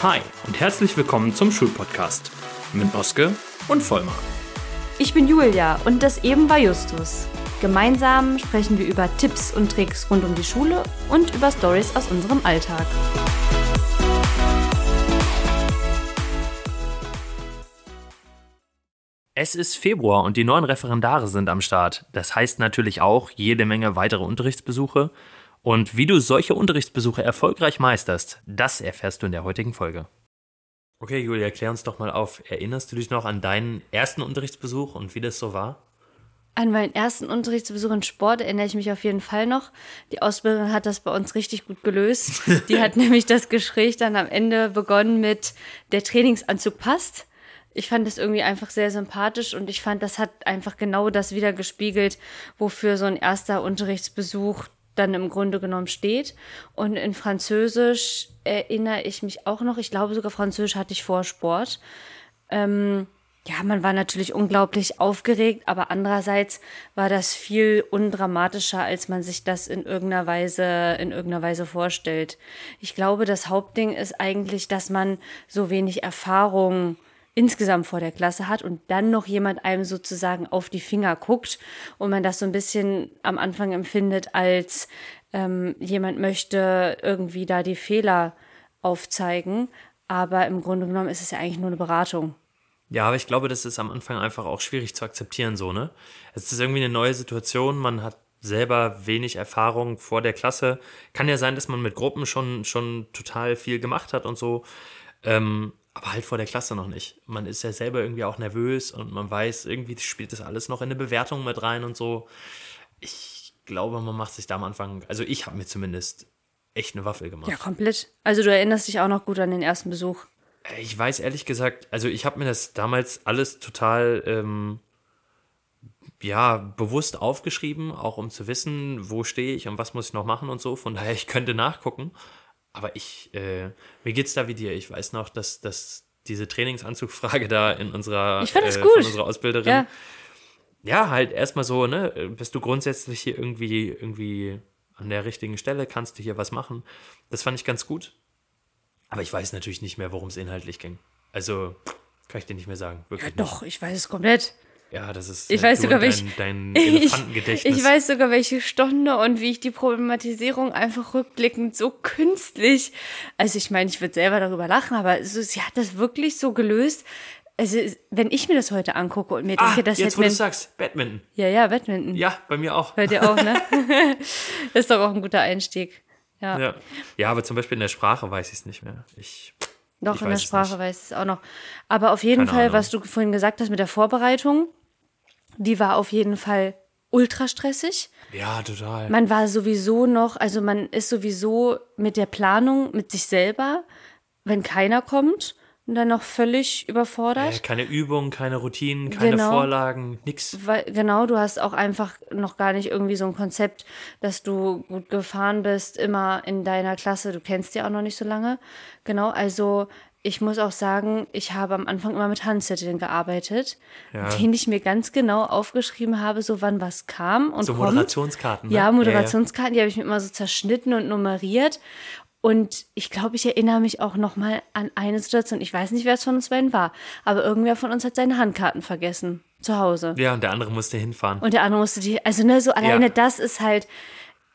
Hi und herzlich willkommen zum Schulpodcast mit Oske und Vollmar. Ich bin Julia und das eben war Justus. Gemeinsam sprechen wir über Tipps und Tricks rund um die Schule und über Stories aus unserem Alltag. Es ist Februar und die neuen Referendare sind am Start. Das heißt natürlich auch jede Menge weitere Unterrichtsbesuche. Und wie du solche Unterrichtsbesuche erfolgreich meisterst, das erfährst du in der heutigen Folge. Okay, Julia, klär uns doch mal auf. Erinnerst du dich noch an deinen ersten Unterrichtsbesuch und wie das so war? An meinen ersten Unterrichtsbesuch in Sport erinnere ich mich auf jeden Fall noch. Die Ausbildung hat das bei uns richtig gut gelöst. Die hat nämlich das Gespräch dann am Ende begonnen mit, der Trainingsanzug passt. Ich fand das irgendwie einfach sehr sympathisch und ich fand, das hat einfach genau das wieder gespiegelt, wofür so ein erster Unterrichtsbesuch dann im Grunde genommen steht. Und in Französisch erinnere ich mich auch noch, ich glaube sogar Französisch hatte ich vor Sport. Ähm, ja, man war natürlich unglaublich aufgeregt, aber andererseits war das viel undramatischer, als man sich das in irgendeiner Weise, in irgendeiner Weise vorstellt. Ich glaube, das Hauptding ist eigentlich, dass man so wenig Erfahrung insgesamt vor der Klasse hat und dann noch jemand einem sozusagen auf die Finger guckt und man das so ein bisschen am Anfang empfindet, als ähm, jemand möchte irgendwie da die Fehler aufzeigen. Aber im Grunde genommen ist es ja eigentlich nur eine Beratung. Ja, aber ich glaube, das ist am Anfang einfach auch schwierig zu akzeptieren, so, ne? Es ist irgendwie eine neue Situation, man hat selber wenig Erfahrung vor der Klasse. Kann ja sein, dass man mit Gruppen schon, schon total viel gemacht hat und so. Ähm, aber halt vor der Klasse noch nicht. Man ist ja selber irgendwie auch nervös und man weiß, irgendwie spielt das alles noch in eine Bewertung mit rein und so. Ich glaube, man macht sich da am Anfang, also ich habe mir zumindest echt eine Waffel gemacht. Ja, komplett. Also du erinnerst dich auch noch gut an den ersten Besuch. Ich weiß ehrlich gesagt, also ich habe mir das damals alles total ähm, ja bewusst aufgeschrieben, auch um zu wissen, wo stehe ich und was muss ich noch machen und so. Von daher, ich könnte nachgucken. Aber ich, äh, mir geht's da wie dir. Ich weiß noch, dass, dass diese Trainingsanzugfrage da in unserer, ich das äh, gut. von unserer Ausbilderin, Ja. ja, halt erstmal so, ne, bist du grundsätzlich hier irgendwie, irgendwie an der richtigen Stelle, kannst du hier was machen. Das fand ich ganz gut. Aber ich weiß natürlich nicht mehr, worum es inhaltlich ging. Also, kann ich dir nicht mehr sagen. Wirklich nicht. Doch, ich weiß es komplett. Ja, das ist Ich äh, weiß sogar, welch- dein, dein Ich, Elefantengedächtnis. ich weiß sogar, welche Stunde und wie ich die Problematisierung einfach rückblickend so künstlich. Also ich meine, ich würde selber darüber lachen, aber so, sie hat das wirklich so gelöst. Also wenn ich mir das heute angucke und mir Ah, denke, das jetzt wo du sagst, Badminton. ja ja Badminton, Ja, bei mir auch. bei dir auch, ne? das ist doch auch ein guter Einstieg. Ja, Ja. ja, aber zum Beispiel in der Sprache weiß ich es nicht mehr. Ich, doch ich in der Sprache weiß ich es auch noch. Aber auf jeden Keine Fall, Ahnung. was du vorhin gesagt hast mit der Vorbereitung, die war auf jeden Fall ultra stressig. ja, total. Man war sowieso noch, also man ist sowieso mit der Planung mit sich selber, wenn keiner kommt und dann noch völlig Äh, überfordert. keine Übungen, keine Routinen, keine Genau. Vorlagen, nix. Weil, genau, du hast auch einfach noch gar nicht irgendwie so ein Konzept, dass du gut gefahren bist, immer in deiner Klasse. Du kennst die auch noch nicht so lange. Genau, also ich muss auch sagen, ich habe am Anfang immer mit Handzetteln gearbeitet, Ja. denen ich mir ganz genau aufgeschrieben habe, so wann was kam und So kommt. Moderationskarten. Ne? Ja, Moderationskarten, die habe ich mir immer so zerschnitten und nummeriert. Und ich glaube, ich erinnere mich auch noch mal an eine Situation. Ich weiß nicht, wer es von uns beiden war, aber irgendwer von uns hat seine Handkarten vergessen zu Hause. Ja, und der andere musste hinfahren. Und der andere musste die, also ne, so alleine Ja. das ist halt.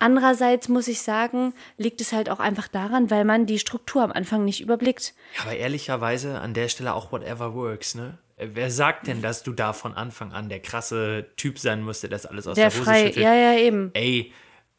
Andererseits muss ich sagen, liegt es halt auch einfach daran, weil man die Struktur am Anfang nicht überblickt. Ja, aber ehrlicherweise an der Stelle auch whatever works, ne? Wer sagt denn, dass du da von Anfang an der krasse Typ sein musst, der das alles aus Der der, Hose frei, schüttelt? ja, ja, eben. Ey,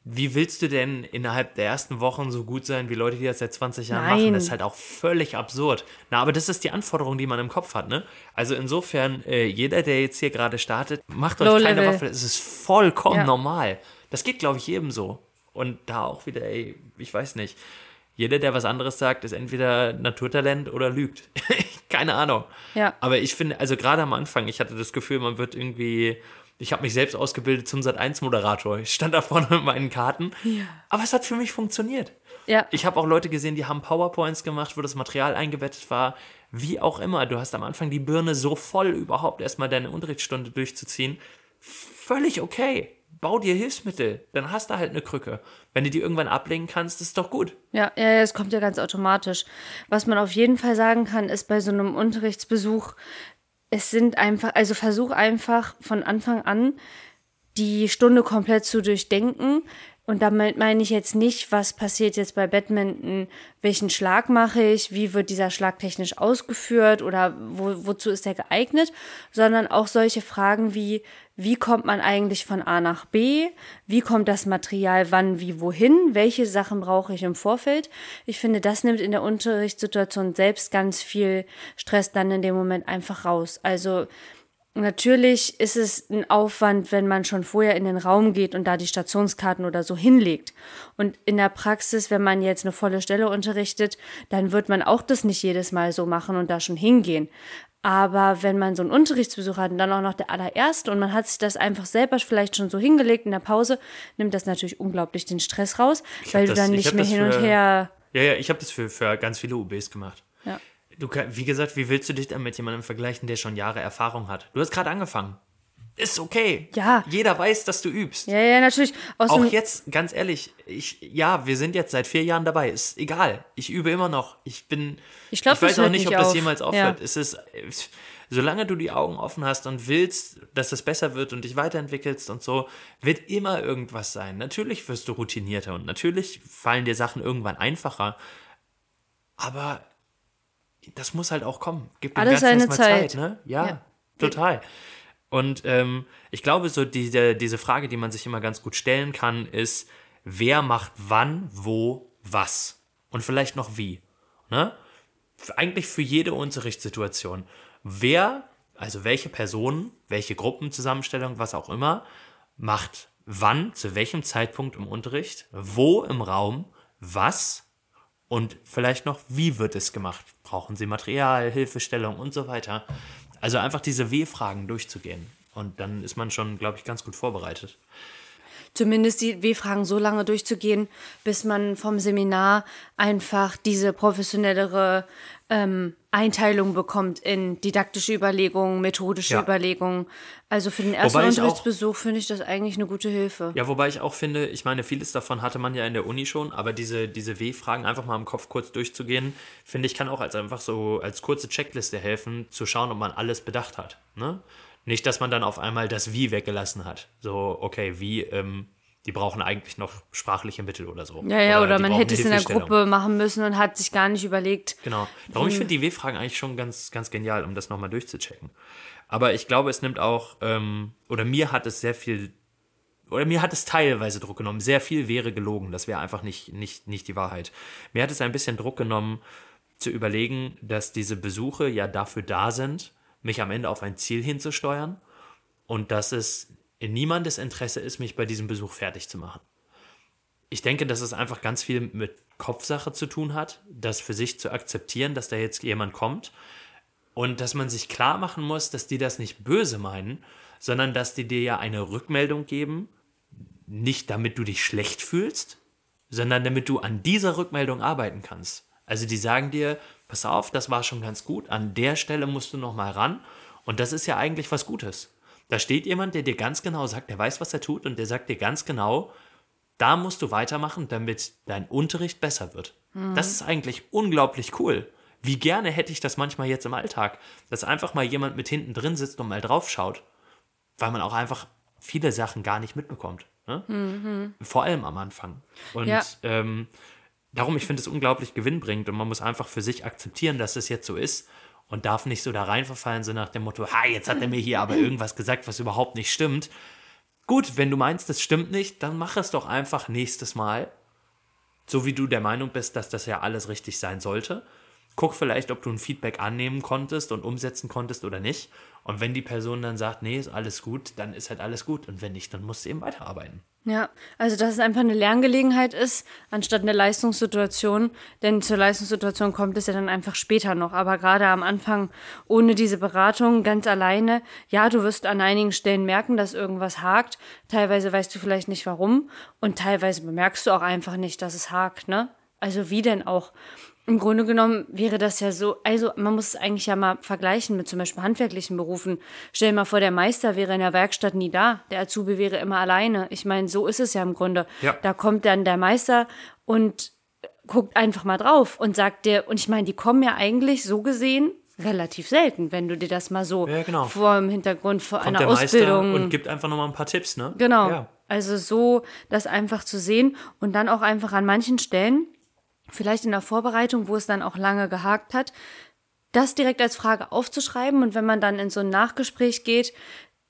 wie willst du denn innerhalb der ersten Wochen so gut sein wie Leute, die das seit 20 Jahren Nein. machen? Das ist halt auch völlig absurd. Na, aber das ist die Anforderung, die man im Kopf hat, ne? Also insofern, äh, jeder, der jetzt hier gerade startet, macht euch Low keine level. Waffe. Es ist vollkommen Ja. normal. Das geht, glaube ich, jedem so. Und da auch wieder, ey, ich weiß nicht. Jeder, der was anderes sagt, ist entweder Naturtalent oder lügt. keine Ahnung. Ja. Aber ich finde, also gerade am Anfang, ich hatte das Gefühl, man wird irgendwie. Ich habe mich selbst ausgebildet zum Sat1-Moderator. Ich stand da vorne mit meinen Karten. Aber es hat für mich funktioniert. Ja. Ich habe auch Leute gesehen, die haben PowerPoints gemacht, wo das Material eingebettet war. Wie auch immer. Du hast am Anfang die Birne so voll, überhaupt erstmal deine Unterrichtsstunde durchzuziehen. Völlig okay. Bau dir Hilfsmittel. Dann hast du halt eine Krücke. Wenn du die irgendwann ablegen kannst, ist doch gut. Ja, ja, ja, es kommt ja ganz automatisch. Was man auf jeden Fall sagen kann, ist bei so einem Unterrichtsbesuch, es sind einfach, also versuch einfach von Anfang an die Stunde komplett zu durchdenken. Und damit meine ich jetzt nicht, was passiert jetzt bei Badminton, welchen Schlag mache ich, wie wird dieser Schlag technisch ausgeführt oder wo, wozu ist er geeignet, sondern auch solche Fragen wie, wie kommt man eigentlich von A nach B, wie kommt das Material wann, wie, wohin, welche Sachen brauche ich im Vorfeld. Ich finde, das nimmt in der Unterrichtssituation selbst ganz viel Stress dann in dem Moment einfach raus. Also Natürlich ist es ein Aufwand, wenn man schon vorher in den Raum geht und da die Stationskarten oder so hinlegt. Und in der Praxis, wenn man jetzt eine volle Stelle unterrichtet, dann wird man auch das nicht jedes Mal so machen und da schon hingehen. Aber wenn man so einen Unterrichtsbesuch hat und dann auch noch der allererste und man hat sich das einfach selber vielleicht schon so hingelegt in der Pause, nimmt das natürlich unglaublich den Stress raus, weil das, du dann nicht mehr hin und her. Ja, ja, ich habe das für, für ganz viele UBs gemacht. Ja. Du, wie gesagt, wie willst du dich dann mit jemandem vergleichen, der schon Jahre Erfahrung hat? Du hast gerade angefangen. Ist okay. Ja. Jeder weiß, dass du übst. Ja, ja, natürlich. Aus Auch jetzt, ganz ehrlich, ich, ja, wir sind jetzt seit vier Jahren dabei. Ist egal. Ich übe immer noch. Ich bin. Ich, glaub, ich weiß auch nicht, ob auf. das jemals aufhört. Ja. Es ist, solange du die Augen offen hast und willst, dass es besser wird und dich weiterentwickelst und so, wird immer irgendwas sein. Natürlich wirst du routinierter und natürlich fallen dir Sachen irgendwann einfacher. Aber das muss halt auch kommen. Gibt Alles seine Zeit. Zeit. ne? Ja, ja, total. Und ähm, ich glaube, so diese, diese Frage, die man sich immer ganz gut stellen kann, ist, wer macht wann, wo, was? Und vielleicht noch wie. Ne? Eigentlich für jede Unterrichtssituation. Wer, also welche Personen, welche Gruppenzusammenstellung, was auch immer, macht wann, zu welchem Zeitpunkt im Unterricht, wo im Raum, was und vielleicht noch, wie wird es gemacht? Brauchen Sie Material, Hilfestellung und so weiter? Also einfach diese W-Fragen durchzugehen. Und dann ist man schon, glaube ich, ganz gut vorbereitet. Zumindest die W-Fragen so lange durchzugehen, bis man vom Seminar einfach diese professionellere ähm, Einteilung bekommt in didaktische Überlegungen, methodische ja. Überlegungen. Also für den ersten Unterrichtsbesuch finde ich das eigentlich eine gute Hilfe. Ja, wobei ich auch finde, ich meine, vieles davon hatte man ja in der Uni schon, aber diese, diese W-Fragen einfach mal im Kopf kurz durchzugehen, finde ich, kann auch als einfach so als kurze Checkliste helfen, zu schauen, ob man alles bedacht hat. Ne? Nicht, dass man dann auf einmal das Wie weggelassen hat. So, okay, wie, ähm, die brauchen eigentlich noch sprachliche Mittel oder so. Ja, ja, oder, oder man hätte es in der Gruppe machen müssen und hat sich gar nicht überlegt. Genau. Darum, ich finde die W-Fragen eigentlich schon ganz, ganz genial, um das nochmal durchzuchecken. Aber ich glaube, es nimmt auch, ähm, oder mir hat es sehr viel, oder mir hat es teilweise Druck genommen. Sehr viel wäre gelogen. Das wäre einfach nicht, nicht, nicht die Wahrheit. Mir hat es ein bisschen Druck genommen, zu überlegen, dass diese Besuche ja dafür da sind, mich am Ende auf ein Ziel hinzusteuern und dass es in niemandes Interesse ist, mich bei diesem Besuch fertig zu machen. Ich denke, dass es einfach ganz viel mit Kopfsache zu tun hat, das für sich zu akzeptieren, dass da jetzt jemand kommt und dass man sich klar machen muss, dass die das nicht böse meinen, sondern dass die dir ja eine Rückmeldung geben, nicht damit du dich schlecht fühlst, sondern damit du an dieser Rückmeldung arbeiten kannst. Also die sagen dir, pass auf, das war schon ganz gut, an der Stelle musst du noch mal ran und das ist ja eigentlich was Gutes. Da steht jemand, der dir ganz genau sagt, der weiß, was er tut und der sagt dir ganz genau, da musst du weitermachen, damit dein Unterricht besser wird. Mhm. Das ist eigentlich unglaublich cool. Wie gerne hätte ich das manchmal jetzt im Alltag, dass einfach mal jemand mit hinten drin sitzt und mal drauf schaut, weil man auch einfach viele Sachen gar nicht mitbekommt. Ne? Mhm. Vor allem am Anfang. Und ja. ähm, darum, ich finde es unglaublich gewinnbringend und man muss einfach für sich akzeptieren, dass es jetzt so ist und darf nicht so da rein verfallen, so nach dem Motto, ha, jetzt hat er mir hier aber irgendwas gesagt, was überhaupt nicht stimmt. Gut, wenn du meinst, das stimmt nicht, dann mach es doch einfach nächstes Mal. So wie du der Meinung bist, dass das ja alles richtig sein sollte. Guck vielleicht, ob du ein Feedback annehmen konntest und umsetzen konntest oder nicht. Und wenn die Person dann sagt, nee, ist alles gut, dann ist halt alles gut. Und wenn nicht, dann musst du eben weiterarbeiten. Ja, also dass es einfach eine Lerngelegenheit ist, anstatt eine Leistungssituation. Denn zur Leistungssituation kommt es ja dann einfach später noch. Aber gerade am Anfang, ohne diese Beratung, ganz alleine, ja, du wirst an einigen Stellen merken, dass irgendwas hakt. Teilweise weißt du vielleicht nicht warum. Und teilweise bemerkst du auch einfach nicht, dass es hakt, ne? Also wie denn auch? im Grunde genommen wäre das ja so, also man muss es eigentlich ja mal vergleichen mit zum Beispiel handwerklichen Berufen. Stell dir mal vor, der Meister wäre in der Werkstatt nie da, der Azubi wäre immer alleine. Ich meine, so ist es ja im Grunde. Ja. Da kommt dann der Meister und guckt einfach mal drauf und sagt dir, und ich meine, die kommen ja eigentlich so gesehen relativ selten, wenn du dir das mal so Ja, genau. vor dem Hintergrund vor Kommt einer der Ausbildung Meister und gibt einfach nochmal ein paar Tipps, ne? Genau. Ja. Also so das einfach zu sehen und dann auch einfach an manchen Stellen, vielleicht in der Vorbereitung, wo es dann auch lange gehakt hat, das direkt als Frage aufzuschreiben und wenn man dann in so ein Nachgespräch geht,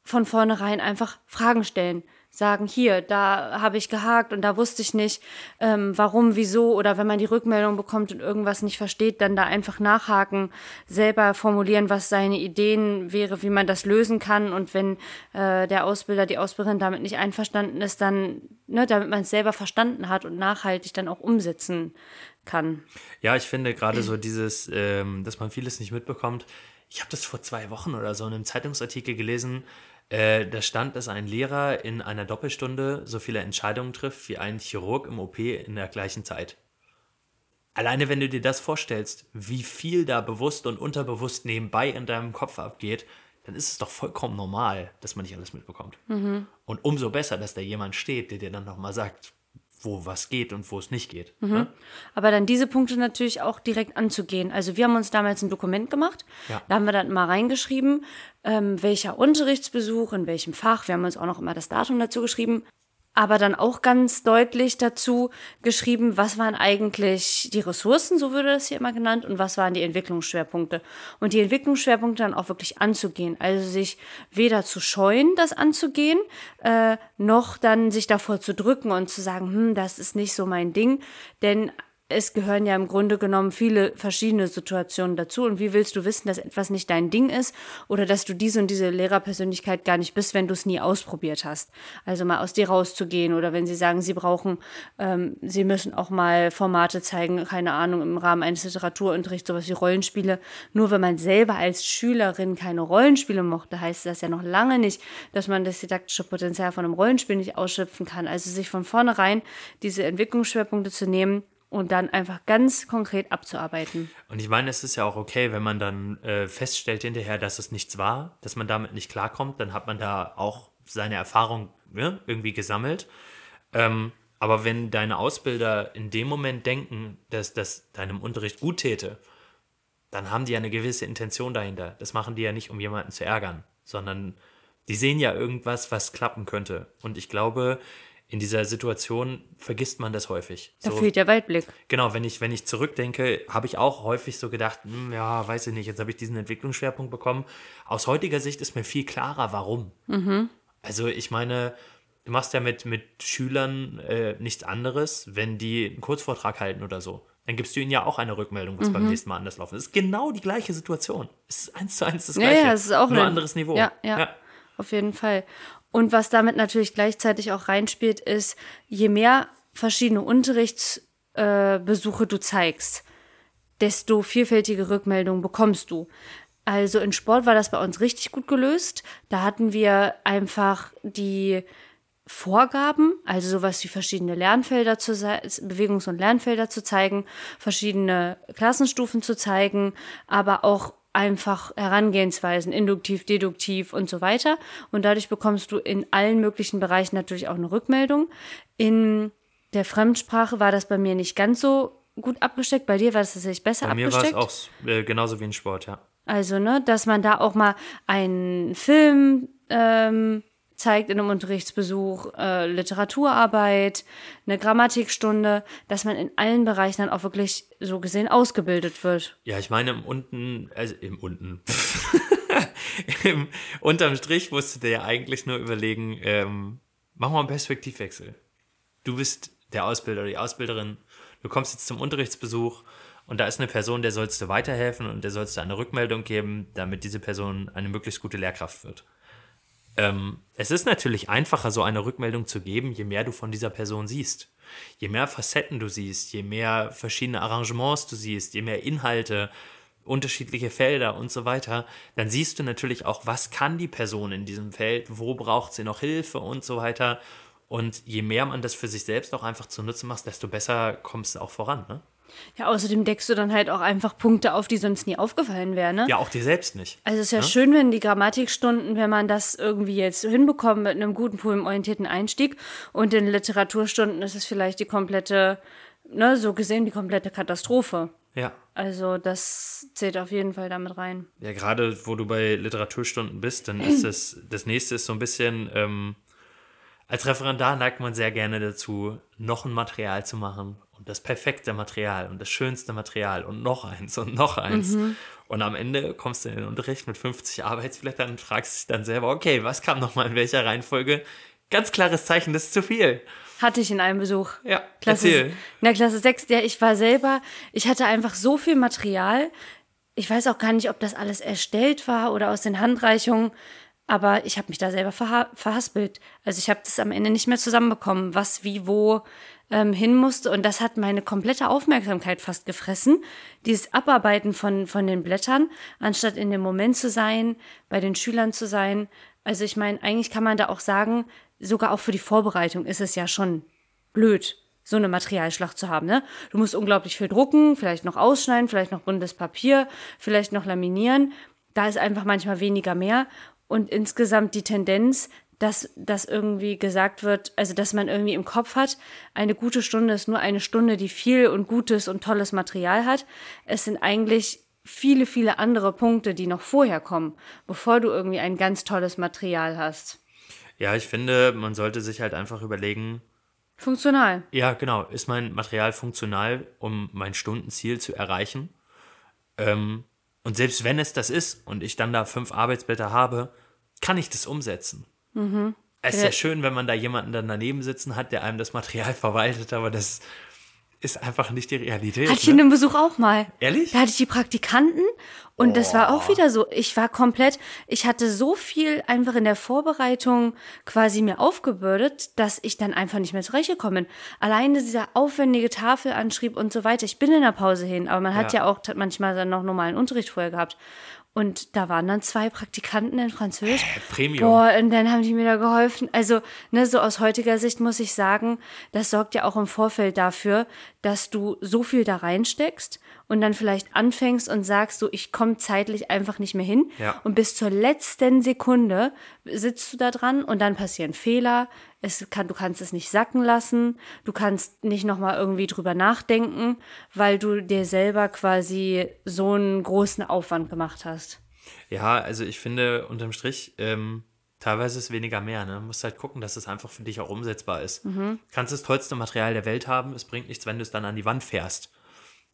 von vornherein einfach Fragen stellen. Sagen, hier, da habe ich gehakt und da wusste ich nicht, ähm, warum, wieso oder wenn man die Rückmeldung bekommt und irgendwas nicht versteht, dann da einfach nachhaken, selber formulieren, was seine Ideen wäre, wie man das lösen kann und wenn äh, der Ausbilder, die Ausbilderin damit nicht einverstanden ist, dann, ne, damit man es selber verstanden hat und nachhaltig dann auch umsetzen kann. Ja, ich finde gerade so dieses, ähm, dass man vieles nicht mitbekommt. Ich habe das vor zwei Wochen oder so in einem Zeitungsartikel gelesen. Äh, da stand, dass ein Lehrer in einer Doppelstunde so viele Entscheidungen trifft wie ein Chirurg im OP in der gleichen Zeit. Alleine wenn du dir das vorstellst, wie viel da bewusst und unterbewusst nebenbei in deinem Kopf abgeht, dann ist es doch vollkommen normal, dass man nicht alles mitbekommt. Und umso besser, dass da jemand steht, der dir dann nochmal sagt, wo was geht und wo es nicht geht. Ne? Aber dann diese Punkte natürlich auch direkt anzugehen. Also wir haben uns damals ein Dokument gemacht. Ja. Da haben wir dann mal reingeschrieben, ähm, welcher Unterrichtsbesuch, in welchem Fach. Wir haben uns auch noch immer das Datum dazu geschrieben. Aber dann auch ganz deutlich dazu geschrieben, was waren eigentlich die Ressourcen, so würde das hier immer genannt, und was waren die Entwicklungsschwerpunkte. Und die Entwicklungsschwerpunkte dann auch wirklich anzugehen. Also sich weder zu scheuen, das anzugehen, äh, noch dann sich davor zu drücken und zu sagen, hm, das ist nicht so mein Ding. Denn es gehören ja im Grunde genommen viele verschiedene Situationen dazu. Und wie willst du wissen, dass etwas nicht dein Ding ist oder dass du diese und diese Lehrerpersönlichkeit gar nicht bist, wenn du es nie ausprobiert hast? Also mal aus dir rauszugehen oder wenn sie sagen, sie brauchen, ähm, sie müssen auch mal Formate zeigen, keine Ahnung, im Rahmen eines Literaturunterrichts, sowas wie Rollenspiele. Nur wenn man selber als Schülerin keine Rollenspiele mochte, heißt das ja noch lange nicht, dass man das didaktische Potenzial von einem Rollenspiel nicht ausschöpfen kann. Also sich von vornherein diese Entwicklungsschwerpunkte zu nehmen, und dann einfach ganz konkret abzuarbeiten. Und ich meine, es ist ja auch okay, wenn man dann äh, feststellt hinterher, dass es nichts war, dass man damit nicht klarkommt, dann hat man da auch seine Erfahrung ne, irgendwie gesammelt. Ähm, aber wenn deine Ausbilder in dem Moment denken, dass das deinem Unterricht gut täte, dann haben die ja eine gewisse Intention dahinter. Das machen die ja nicht, um jemanden zu ärgern, sondern die sehen ja irgendwas, was klappen könnte. Und ich glaube, in dieser Situation vergisst man das häufig. Da fehlt der Weitblick. Genau, wenn ich, wenn ich zurückdenke, habe ich auch häufig so gedacht, hm, ja, weiß ich nicht, jetzt habe ich diesen Entwicklungsschwerpunkt bekommen. Aus heutiger Sicht ist mir viel klarer, warum. Also ich meine, du machst ja mit, mit Schülern äh, nichts anderes, wenn die einen Kurzvortrag halten oder so. Dann gibst du ihnen ja auch eine Rückmeldung, was beim nächsten Mal anders laufen. Das ist genau die gleiche Situation. Es ist eins zu eins das Ja, gleiche. ja, es ist auch nur ein- anderes Niveau. Ja, ja, auf jeden Fall. Und was damit natürlich gleichzeitig auch reinspielt, ist, je mehr verschiedene Unterrichtsbesuche äh, du zeigst, desto vielfältige Rückmeldungen bekommst du. Also in Sport war das bei uns richtig gut gelöst. Da hatten wir einfach die Vorgaben, also sowas wie verschiedene Lernfelder zu Bewegungs- und Lernfelder zu zeigen, verschiedene Klassenstufen zu zeigen, aber auch einfach Herangehensweisen, induktiv, deduktiv und so weiter. Und dadurch bekommst du in allen möglichen Bereichen natürlich auch eine Rückmeldung. In der Fremdsprache war das bei mir nicht ganz so gut abgesteckt. Bei dir war das tatsächlich besser Bei mir war abgesteckt. es auch äh, genauso wie in Sport, ja. Also, ne, dass man da auch mal einen Film ähm, zeigt in einem Unterrichtsbesuch, äh, Literaturarbeit, eine Grammatikstunde, dass man in allen Bereichen dann auch wirklich so gesehen ausgebildet wird. Ja, ich meine, im unten, also im unten. Im, unterm Strich musst du dir ja eigentlich nur überlegen, ähm, mach mal einen Perspektivwechsel. Du bist der Ausbilder oder die Ausbilderin, du kommst jetzt zum Unterrichtsbesuch und da ist eine Person, der sollst du weiterhelfen und der sollst du eine Rückmeldung geben, damit diese Person eine möglichst gute Lehrkraft wird. Ähm, es ist natürlich einfacher, so eine Rückmeldung zu geben, je mehr du von dieser Person siehst. Je mehr Facetten du siehst, je mehr verschiedene Arrangements du siehst, je mehr Inhalte, unterschiedliche Felder und so weiter, dann siehst du natürlich auch, was kann die Person in diesem Feld, wo braucht sie noch Hilfe und so weiter. Und je mehr man das für sich selbst auch einfach zunutze macht, desto besser kommst du auch voran. Ne? Ja, außerdem deckst du dann halt auch einfach Punkte auf, die sonst nie aufgefallen wären, ne? Ja, auch dir selbst nicht. Also es ist ja, schön, wenn die Grammatikstunden, wenn man das irgendwie jetzt hinbekommt mit einem guten poemorientierten Einstieg und in Literaturstunden ist es vielleicht die komplette, ne, so gesehen die komplette Katastrophe. Ja. Also das zählt auf jeden Fall damit rein. Ja, gerade wo du bei Literaturstunden bist, dann ist es, das nächste ist so ein bisschen, ähm, als Referendar neigt man sehr gerne dazu, noch ein Material zu machen und das perfekte Material und das schönste Material und noch eins und noch eins. Und am Ende kommst du in den Unterricht mit 50 Arbeitsblättern und fragst dich dann selber, okay, was kam nochmal in welcher Reihenfolge? Ganz klares Zeichen, das ist zu viel. Hatte ich in einem Besuch. Ja, Klasse, erzähl. In der Klasse 6, ja, ich war selber, ich hatte einfach so viel Material. Ich weiß auch gar nicht, ob das alles erstellt war oder aus den Handreichungen, aber ich habe mich da selber verha verhaspelt. Also ich habe das am Ende nicht mehr zusammenbekommen, was wie wo ähm, hin musste und das hat meine komplette Aufmerksamkeit fast gefressen. Dieses Abarbeiten von, von den Blättern, anstatt in dem Moment zu sein, bei den Schülern zu sein. Also ich meine, eigentlich kann man da auch sagen, sogar auch für die Vorbereitung ist es ja schon blöd, so eine Materialschlacht zu haben. Ne? Du musst unglaublich viel drucken, vielleicht noch ausschneiden, vielleicht noch buntes Papier, vielleicht noch laminieren. Da ist einfach manchmal weniger mehr. Und insgesamt die Tendenz, dass das irgendwie gesagt wird, also dass man irgendwie im Kopf hat, eine gute Stunde ist nur eine Stunde, die viel und gutes und tolles Material hat. Es sind eigentlich viele, viele andere Punkte, die noch vorher kommen, bevor du irgendwie ein ganz tolles Material hast. Ja, ich finde, man sollte sich halt einfach überlegen, Funktional. ja, genau, ist mein Material funktional, um mein Stundenziel zu erreichen? Ähm, und selbst wenn es das ist und ich dann da fünf Arbeitsblätter habe, kann ich das umsetzen. Es ist ja Ja. schön, wenn man da jemanden dann daneben sitzen hat, der einem das Material verwaltet, aber das ist einfach nicht die Realität. Hatte ich in ne? dem Besuch auch mal. Ehrlich? Da hatte ich die Praktikanten und das war auch wieder so. Ich war komplett, ich hatte so viel einfach in der Vorbereitung quasi mir aufgebürdet, dass ich dann einfach nicht mehr zurechtgekommen bin. Alleine dieser aufwendige Tafelanschrieb und so weiter. Ich bin in der Pause hin, aber man hat Ja. ja, auch manchmal dann noch normalen Unterricht vorher gehabt. Und da waren dann zwei Praktikanten in Französisch. Premium. Boah, und dann haben die mir da geholfen. Also, ne, so aus heutiger Sicht muss ich sagen, das sorgt ja auch im Vorfeld dafür, dass du so viel da reinsteckst und dann vielleicht anfängst und sagst so, ich komme zeitlich einfach nicht mehr hin. Ja. Und bis zur letzten Sekunde sitzt du da dran und dann passieren Fehler. Es kann, du kannst es nicht sacken lassen. Du kannst nicht nochmal irgendwie drüber nachdenken, weil du dir selber quasi so einen großen Aufwand gemacht hast. Ja, also ich finde unterm Strich, ähm, teilweise ist weniger mehr. Ne? Du musst halt gucken, dass es einfach für dich auch umsetzbar ist. Mhm. Du kannst das tollste Material der Welt haben, es bringt nichts, wenn du es dann an die Wand fährst.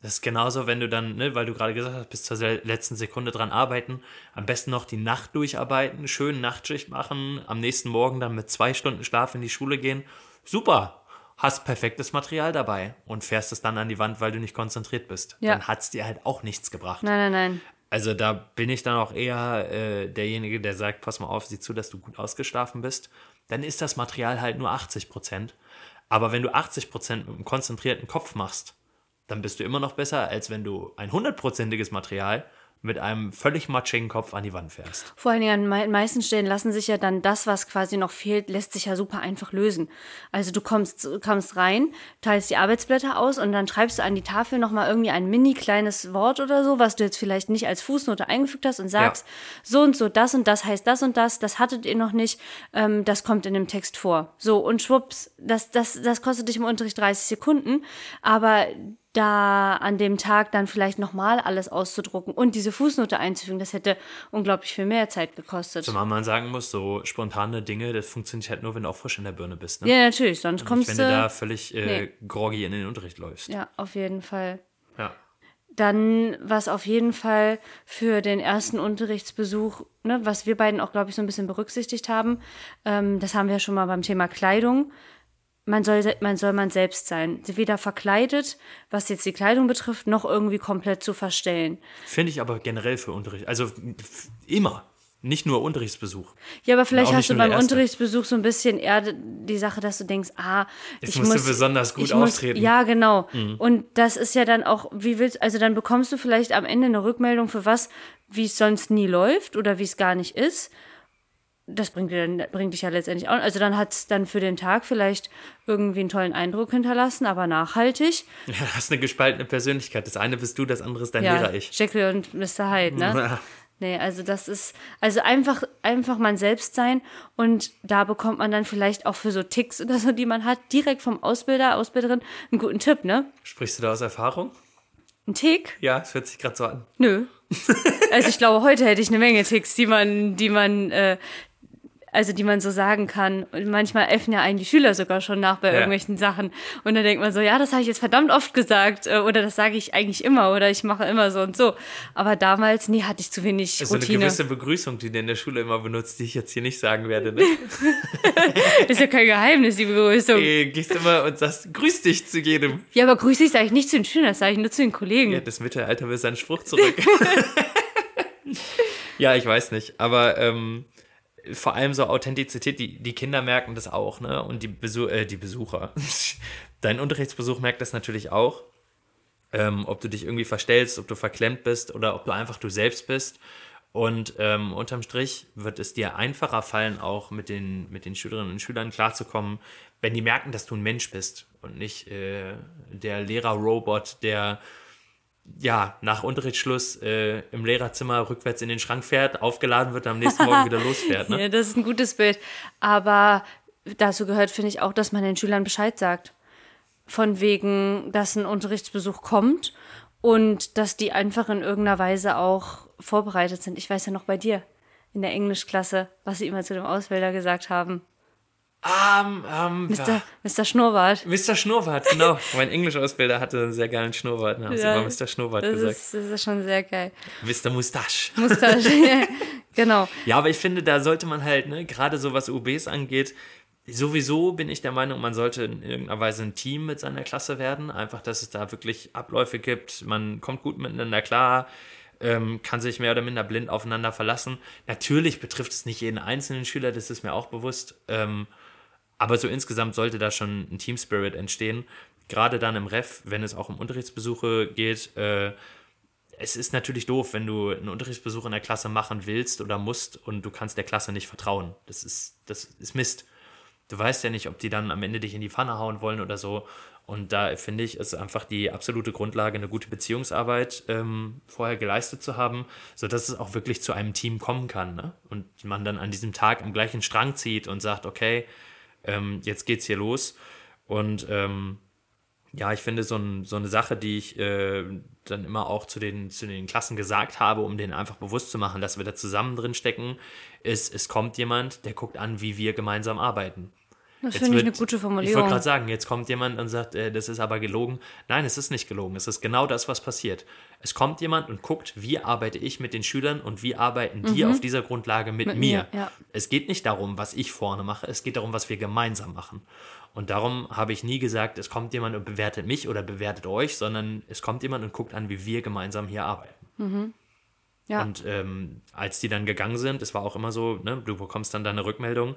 Das ist genauso, wenn du dann, ne, weil du gerade gesagt hast, bis zur letzten Sekunde dran arbeiten, am besten noch die Nacht durcharbeiten, schön Nachtschicht machen, am nächsten Morgen dann mit zwei Stunden Schlaf in die Schule gehen. Super, hast perfektes Material dabei und fährst es dann an die Wand, weil du nicht konzentriert bist. Ja. Dann hat es dir halt auch nichts gebracht. Nein, nein, nein. Also da bin ich dann auch eher äh, derjenige, der sagt, pass mal auf, sieh zu, dass du gut ausgeschlafen bist. Dann ist das Material halt nur 80 Prozent. Aber wenn du 80 Prozent mit einem konzentrierten Kopf machst, dann bist du immer noch besser, als wenn du ein hundertprozentiges Material mit einem völlig matschigen Kopf an die Wand fährst. Vor allen Dingen an den meisten Stellen lassen sich ja dann das, was quasi noch fehlt, lässt sich ja super einfach lösen. Also du kommst, kommst rein, teilst die Arbeitsblätter aus und dann schreibst du an die Tafel nochmal irgendwie ein mini kleines Wort oder so, was du jetzt vielleicht nicht als Fußnote eingefügt hast und sagst, so und so, das und das heißt das und das, das hattet ihr noch nicht, ähm, das kommt in dem Text vor. So und schwupps, das, das, das kostet dich im Unterricht 30 Sekunden, aber da an dem Tag dann vielleicht nochmal alles auszudrucken und diese Fußnote einzufügen, das hätte unglaublich viel mehr Zeit gekostet. Zumal man sagen muss, so spontane Dinge, das funktioniert halt nur, wenn du auch frisch in der Birne bist. Ne? Ja, natürlich, sonst Nicht, kommst wenn du. du da völlig äh, nee. groggy in den Unterricht läufst. ja, auf jeden Fall. Ja. Dann, was auf jeden Fall für den ersten Unterrichtsbesuch, ne, was wir beiden auch, glaube ich, so ein bisschen berücksichtigt haben, ähm, das haben wir ja schon mal beim Thema Kleidung. Man soll, man soll man selbst sein. Weder verkleidet, was jetzt die Kleidung betrifft, noch irgendwie komplett zu verstellen. Finde ich aber generell für Unterricht, also immer, nicht nur Unterrichtsbesuch. Ja, aber vielleicht hast du beim. Unterrichtsbesuch so ein bisschen eher die Sache, dass du denkst, ah, Jetzt ich musst du muss besonders gut ich muss, auftreten. Mhm. Ja, genau. Und das ist ja dann auch, wie willst, also dann bekommst du vielleicht am Ende eine Rückmeldung für was, wie es sonst nie läuft oder wie es gar nicht ist. Das bringt, dir dann, bringt dich ja letztendlich auch. Also dann hat es dann für den Tag vielleicht irgendwie einen tollen Eindruck hinterlassen, aber nachhaltig. Ja, du hast eine gespaltene Persönlichkeit. Das eine bist du, das andere ist dein ja, Lehrer-Ich. Jekyll und Mr. Hyde, ne? Ja. Nee, also das ist, also einfach, einfach man selbst sein und da bekommt man dann vielleicht auch für so Ticks oder so, die man hat, direkt vom Ausbilder, Ausbilderin einen guten Tipp, ne? Sprichst du da aus Erfahrung? Ein Tick? Ja, es hört sich gerade so an. Nö. Also ich glaube, heute hätte ich eine Menge Ticks, die man, die man, äh, also die man so sagen kann. Und manchmal äffen ja einen die Schüler sogar schon nach bei ja. irgendwelchen Sachen. Und dann denkt man so, ja, das habe ich jetzt verdammt oft gesagt äh, oder das sage ich eigentlich immer oder ich mache immer so und so. Aber damals, nee, hatte ich zu wenig also Routine. eine gewisse Begrüßung, die du in der Schule immer benutzt, die ich jetzt hier nicht sagen werde. Ne? ist ja kein Geheimnis, die Begrüßung. Hey, gehst immer und sagst, grüß dich zu jedem. Ja, aber grüß dich sage ich nicht zu den Schülern, das sage ich nur zu den Kollegen. Ja, das Mittelalter will seinen Spruch zurück. ja, ich weiß nicht, aber ähm, vor allem so Authentizität, die, die Kinder merken das auch, ne? Und die, Besuch, äh, die Besucher. Dein Unterrichtsbesuch merkt das natürlich auch. Ähm, ob du dich irgendwie verstellst, ob du verklemmt bist oder ob du einfach du selbst bist. Und ähm, unterm Strich wird es dir einfacher fallen, auch mit den, mit den Schülerinnen und Schülern klarzukommen, wenn die merken, dass du ein Mensch bist und nicht äh, der Lehrer-Robot, der ja, nach Unterrichtsschluss äh, im Lehrerzimmer rückwärts in den Schrank fährt, aufgeladen wird, am nächsten Morgen wieder losfährt. Ne? Ja, das ist ein gutes Bild. Aber dazu gehört, finde ich, auch, dass man den Schülern Bescheid sagt. Von wegen, dass ein Unterrichtsbesuch kommt und dass die einfach in irgendeiner Weise auch vorbereitet sind. Ich weiß ja noch bei dir in der Englischklasse, was sie immer zu dem Ausbilder gesagt haben. Um, um, Mr. Mr. Schnurrbart. Mr. Schnurrbart, genau. mein Englischausbilder hatte einen sehr geilen Schnurrbart. Da haben ja, sie immer Mr. Schnurrbart das gesagt. Ist, das ist schon sehr geil. Mr. Mustache. Mustache, genau. Ja, aber ich finde, da sollte man halt, ne, gerade so was UBs angeht, sowieso bin ich der Meinung, man sollte in irgendeiner Weise ein Team mit seiner Klasse werden. Einfach, dass es da wirklich Abläufe gibt. Man kommt gut miteinander klar ähm, kann sich mehr oder minder blind aufeinander verlassen. Natürlich betrifft es nicht jeden einzelnen Schüler, das ist mir auch bewusst. Aber so insgesamt sollte da schon ein Team Spirit entstehen. Gerade dann im Ref, wenn es auch um Unterrichtsbesuche geht. Äh, es ist natürlich doof, wenn du einen Unterrichtsbesuch in der Klasse machen willst oder musst und du kannst der Klasse nicht vertrauen. Das ist, das ist Mist. Du weißt ja nicht, ob die dann am Ende dich in die Pfanne hauen wollen oder so. Und da finde ich, ist einfach die absolute Grundlage, eine gute Beziehungsarbeit ähm, vorher geleistet zu haben, sodass es auch wirklich zu einem Team kommen kann. Ne? Und man dann an diesem Tag am gleichen Strang zieht und sagt, okay, ähm, jetzt geht's hier los. Und ähm, ja, ich finde so, ein, so, eine Sache, die ich äh, dann immer auch zu den, zu den Klassen gesagt habe, um denen einfach bewusst zu machen, dass wir da zusammen drin stecken, ist, es kommt jemand, der guckt an, wie wir gemeinsam arbeiten. Das finde ich eine gute Formulierung. Ich wollte gerade sagen, jetzt kommt jemand und sagt, äh, das ist aber gelogen. Nein, es ist nicht gelogen. Es ist genau das, was passiert. Es kommt jemand und guckt, wie arbeite ich mit den Schülern und wie arbeiten die mhm. auf dieser Grundlage mit, mit mir. mir ja. Es geht nicht darum, was ich vorne mache. Es geht darum, was wir gemeinsam machen. Und darum habe ich nie gesagt, es kommt jemand und bewertet mich oder bewertet euch, sondern es kommt jemand und guckt an, wie wir gemeinsam hier arbeiten. Mhm. Ja. Und ähm, als die dann gegangen sind, es war auch immer so, ne, du bekommst dann deine Rückmeldung.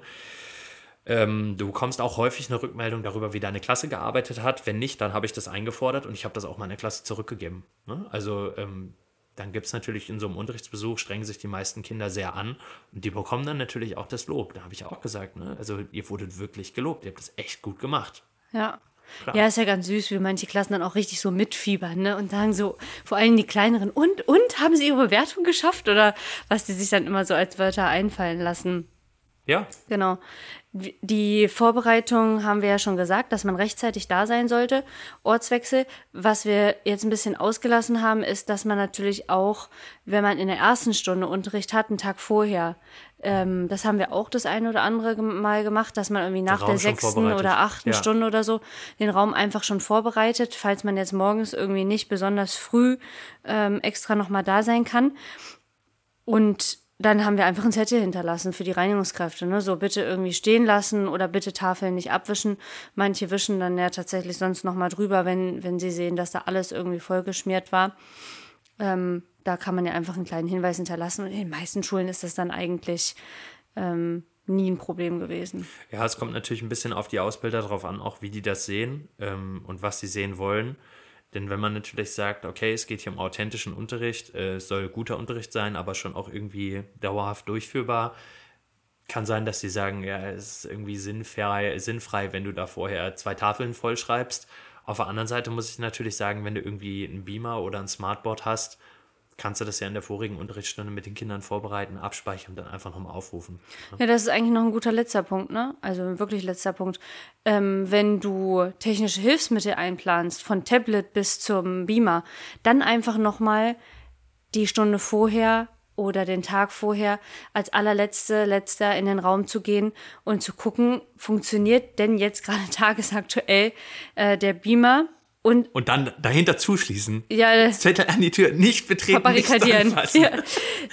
Ähm, du bekommst auch häufig eine Rückmeldung darüber, wie deine Klasse gearbeitet hat. Wenn nicht, dann habe ich das eingefordert und ich habe das auch meiner Klasse zurückgegeben. Ne? Also ähm, dann gibt es natürlich in so einem Unterrichtsbesuch, strengen sich die meisten Kinder sehr an und die bekommen dann natürlich auch das Lob. Da habe ich auch gesagt, ne? also ihr wurdet wirklich gelobt, ihr habt das echt gut gemacht. Ja. Klar. Ja, ist ja ganz süß, wie manche Klassen dann auch richtig so mitfiebern ne? und sagen so, vor allem die kleineren, und, und, haben sie ihre Bewertung geschafft oder was die sich dann immer so als Wörter einfallen lassen. Ja. Genau. Die Vorbereitung haben wir ja schon gesagt, dass man rechtzeitig da sein sollte. Ortswechsel. Was wir jetzt ein bisschen ausgelassen haben, ist, dass man natürlich auch, wenn man in der ersten Stunde Unterricht hat, einen Tag vorher, ähm, das haben wir auch das eine oder andere Mal gemacht, dass man irgendwie nach der sechsten oder achten ja. Stunde oder so den Raum einfach schon vorbereitet, falls man jetzt morgens irgendwie nicht besonders früh ähm, extra nochmal da sein kann. Und dann haben wir einfach ein Zettel hinterlassen für die Reinigungskräfte. Ne? So bitte irgendwie stehen lassen oder bitte Tafeln nicht abwischen. Manche wischen dann ja tatsächlich sonst nochmal drüber, wenn, wenn sie sehen, dass da alles irgendwie vollgeschmiert war. Ähm, da kann man ja einfach einen kleinen Hinweis hinterlassen. Und in den meisten Schulen ist das dann eigentlich ähm, nie ein Problem gewesen. Ja, es kommt natürlich ein bisschen auf die Ausbilder drauf an, auch wie die das sehen ähm, und was sie sehen wollen. Denn wenn man natürlich sagt, okay, es geht hier um authentischen Unterricht, äh, es soll guter Unterricht sein, aber schon auch irgendwie dauerhaft durchführbar, kann sein, dass sie sagen, ja, es ist irgendwie sinnfrei, sinnfrei, wenn du da vorher zwei Tafeln vollschreibst. Auf der anderen Seite muss ich natürlich sagen, wenn du irgendwie einen Beamer oder ein Smartboard hast, kannst du das ja in der vorigen Unterrichtsstunde mit den Kindern vorbereiten, abspeichern und dann einfach nochmal aufrufen. Ja, das ist eigentlich noch ein guter letzter Punkt, ne? Also wirklich letzter Punkt. Ähm, wenn du technische Hilfsmittel einplanst, von Tablet bis zum Beamer, dann einfach nochmal die Stunde vorher oder den Tag vorher als allerletzte, letzter in den Raum zu gehen und zu gucken, funktioniert denn jetzt gerade tagesaktuell äh, der Beamer und, und dann dahinter zuschließen. Ja, Zettel an die Tür, nicht betreten, nicht anfassen. Ja.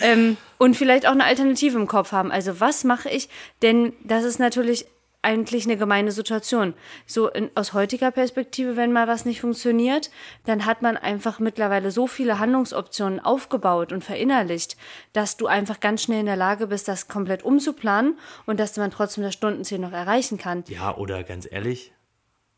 Ähm, und vielleicht auch eine Alternative im Kopf haben. Also was mache ich? Denn das ist natürlich eigentlich eine gemeine Situation. So in, aus heutiger Perspektive, wenn mal was nicht funktioniert, dann hat man einfach mittlerweile so viele Handlungsoptionen aufgebaut und verinnerlicht, dass du einfach ganz schnell in der Lage bist, das komplett umzuplanen und dass man trotzdem das Stundenziel noch erreichen kann. Ja, oder ganz ehrlich,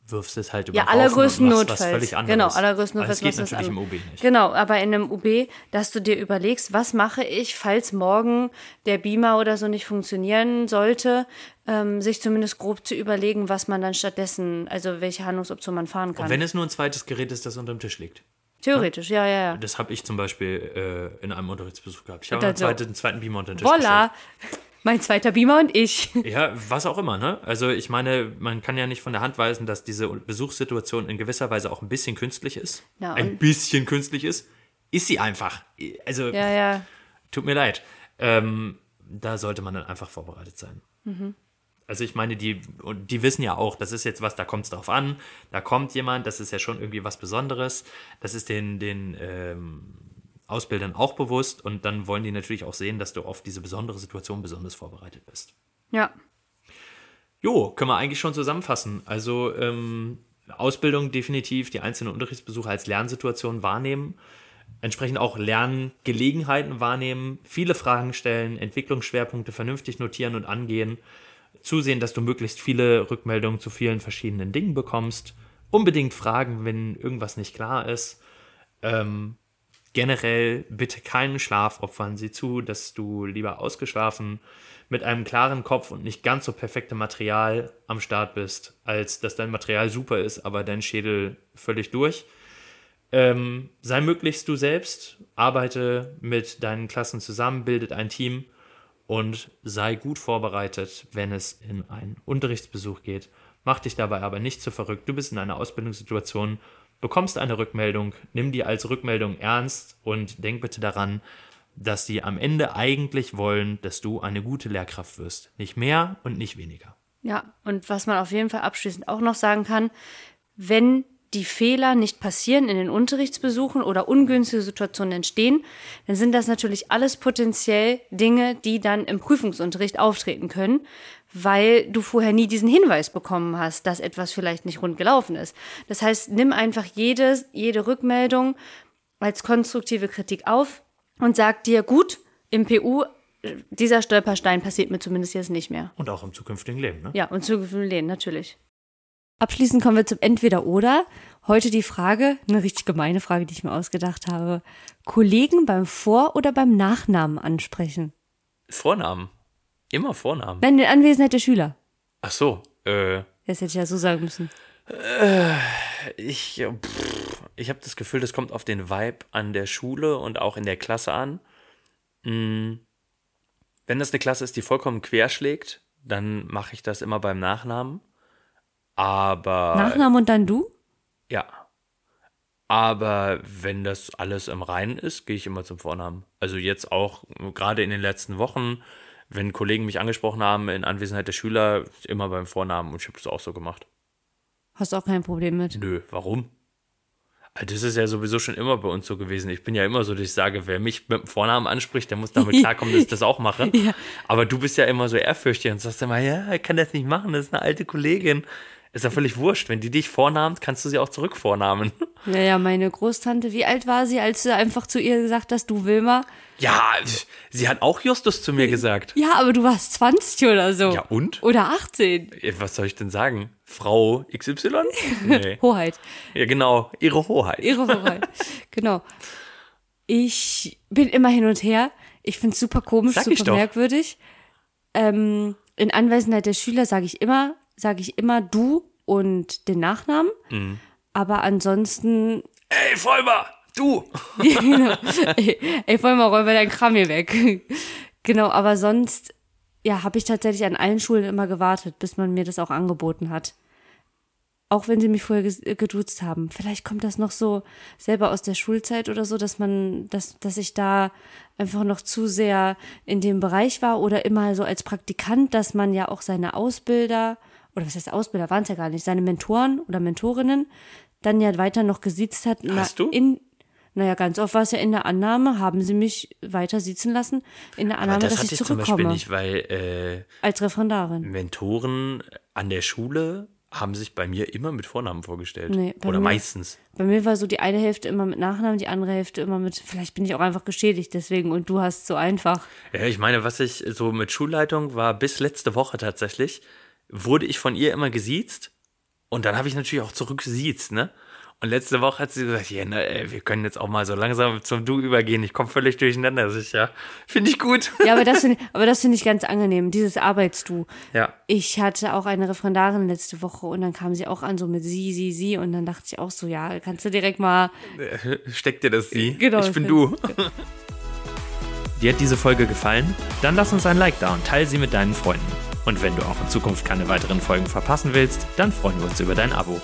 wirfst es halt über ja, allergrößten Notfalls. was völlig anderes. Genau, allergrößten Notfalls. Das geht natürlich im OB nicht. Genau, aber in einem UB, dass du dir überlegst, was mache ich, falls morgen der Beamer oder so nicht funktionieren sollte, ähm, sich zumindest grob zu überlegen, was man dann stattdessen, also welche Handlungsoption man fahren kann. Und wenn es nur ein zweites Gerät ist, das unterm Tisch liegt. Theoretisch, ja, ja, ja. Das habe ich zum Beispiel äh, in einem Unterrichtsbesuch gehabt. Ich habe einen, so. zweiten, einen zweiten Beamer unter den Tisch Voila! Mein zweiter Beamer und ich. Ja, was auch immer, ne? Also ich meine, man kann ja nicht von der Hand weisen, dass diese Besuchssituation in gewisser Weise auch ein bisschen künstlich ist. Ja, ein bisschen künstlich ist. Ist sie einfach. Also, Ja, ja. tut mir leid. Ähm, da sollte man dann einfach vorbereitet sein. Also ich meine, die, die wissen ja auch, das ist jetzt was, da kommt es drauf an, da kommt jemand, das ist ja schon irgendwie was Besonderes, das ist den, den ähm, Ausbildern auch bewusst und dann wollen die natürlich auch sehen, dass du auf diese besondere Situation besonders vorbereitet bist. Ja. Jo, können wir eigentlich schon zusammenfassen. Also ähm, Ausbildung definitiv, die einzelnen Unterrichtsbesuche als Lernsituation wahrnehmen, entsprechend auch Lerngelegenheiten wahrnehmen, viele Fragen stellen, Entwicklungsschwerpunkte vernünftig notieren und angehen, zusehen, dass du möglichst viele Rückmeldungen zu vielen verschiedenen Dingen bekommst, unbedingt fragen, wenn irgendwas nicht klar ist. Ähm, generell bitte keinen Schlaf opfern. Sieh zu, dass du lieber ausgeschlafen mit einem klaren Kopf und nicht ganz so perfektem Material am Start bist, als dass dein Material super ist, aber dein Schädel völlig durch. Ähm, sei möglichst du selbst, arbeite mit deinen Klassen zusammen, bildet ein Team und sei gut vorbereitet, wenn es in einen Unterrichtsbesuch geht. Mach dich dabei aber nicht zu verrückt. Du bist in einer Ausbildungssituation, bekommst eine Rückmeldung, nimm die als Rückmeldung ernst und denk bitte daran, dass die am Ende eigentlich wollen, dass du eine gute Lehrkraft wirst. Nicht mehr und nicht weniger. Ja, und was man auf jeden Fall abschließend auch noch sagen kann, wenn die Fehler nicht passieren in den Unterrichtsbesuchen oder ungünstige Situationen entstehen, dann sind das natürlich alles potenziell Dinge, die dann im Prüfungsunterricht auftreten können, weil du vorher nie diesen Hinweis bekommen hast, dass etwas vielleicht nicht rund gelaufen ist. Das heißt, nimm einfach jedes, jede Rückmeldung als konstruktive Kritik auf und sag dir, gut, im PU, dieser Stolperstein passiert mir zumindest jetzt nicht mehr. Und auch im zukünftigen Leben. Ne? Ja, und zukünftigen Leben, natürlich. Abschließend kommen wir zum Entweder-Oder. Heute die Frage, eine richtig gemeine Frage, die ich mir ausgedacht habe. Kollegen beim Vor- oder beim Nachnamen ansprechen? Vornamen. Immer Vornamen. Nein, in Anwesenheit der Schüler. Ach so, äh, Das hätte ich ja so sagen müssen. Ich, äh, pff, ich habe das Gefühl, das kommt auf den Vibe an der Schule und auch in der Klasse an. Mm, Wenn das eine Klasse ist, die vollkommen querschlägt, dann mache ich das immer beim Nachnamen. Aber Nachnamen und dann du? ja. Aber wenn das alles im Reinen ist, gehe ich immer zum Vornamen. Also jetzt auch gerade in den letzten Wochen, wenn Kollegen mich angesprochen haben in Anwesenheit der Schüler, immer beim Vornamen und ich habe das auch so gemacht. Hast auch kein Problem mit. Nö, warum? Ah, Das ist ja sowieso schon immer bei uns so gewesen. Ich bin ja immer so, dass ich sage, wer mich mit dem Vornamen anspricht, der muss damit klarkommen, dass ich das auch mache. Ja. Aber du bist ja immer so ehrfürchtig und sagst immer, ja, ich kann das nicht machen, das ist eine alte Kollegin. Ist ja völlig wurscht. Wenn die dich vornahmen, kannst du sie auch zurückvornahmen. Naja, meine Großtante, wie alt war sie, als du einfach zu ihr gesagt hast, du Wilma? Ja, sie hat auch Justus zu mir gesagt. Ja, aber du warst 20 oder so. Ja, und? Oder 18. Äh, Was soll ich denn sagen? Frau XY? Nee. Hoheit. Ja, genau, ihre Hoheit. Ihre Hoheit. genau. Ich bin immer hin und her. Ich finde es super komisch, Sag super merkwürdig. Ähm, in Anwesenheit der Schüler sage ich immer, sage ich immer du und den Nachnamen. Mhm. Aber ansonsten, Ey, Vollmer, du! genau. ey, ey, voll mal räum mal dein Kram hier weg. genau, aber sonst, ja, habe ich tatsächlich an allen Schulen immer gewartet, bis man mir das auch angeboten hat. Auch wenn sie mich vorher geduzt haben. Vielleicht kommt das noch so selber aus der Schulzeit oder so, dass man, dass, dass ich da einfach noch zu sehr in dem Bereich war oder immer so als Praktikant, dass man ja auch seine Ausbilder, oder was heißt Ausbilder, waren es ja gar nicht, seine Mentoren oder Mentorinnen dann ja weiter noch gesiezt hat. Na, Hast du? In, naja, ganz oft war es ja in der Annahme, haben sie mich weiter sitzen lassen, in der Annahme, das dass hatte ich ich zum Beispiel zurückkomme nicht, weil äh, als Referendarin. Mentoren an der Schule haben sich bei mir immer mit Vornamen vorgestellt. Nee, bei Oder mir- meistens. Bei mir war so die eine Hälfte immer mit Nachnamen, die andere Hälfte immer mit, vielleicht bin ich auch einfach geschädigt deswegen und du hast so einfach. Ja, ich meine, was ich so mit Schulleitung war, bis letzte Woche tatsächlich, wurde ich von ihr immer gesiezt und dann habe ich natürlich auch zurückgesiezt, ne? Und letzte Woche hat sie gesagt, ja, ne, ey, wir können jetzt auch mal so langsam zum Du übergehen. Ich komme völlig durcheinander. Das ist ja, finde ich gut. Ja, aber das finde finde ich ganz angenehm, dieses Arbeitsdu. Ja. Ich hatte auch eine Referendarin letzte Woche und dann kam sie auch an so mit sie, sie, sie und dann dachte ich auch so, ja, kannst du direkt mal Steckt dir das sie? Genau, ich bin du. Dir hat diese Folge gefallen? Dann lass uns ein Like da und teile sie mit deinen Freunden. Und wenn du auch in Zukunft keine weiteren Folgen verpassen willst, dann freuen wir uns über dein Abo.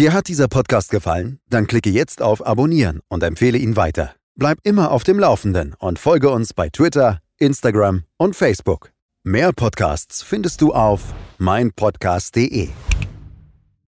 Dir hat dieser Podcast gefallen? Dann klicke jetzt auf Abonnieren und empfehle ihn weiter. Bleib immer auf dem Laufenden und folge uns bei Twitter, Instagram und Facebook. Mehr Podcasts findest du auf meinpodcast.de.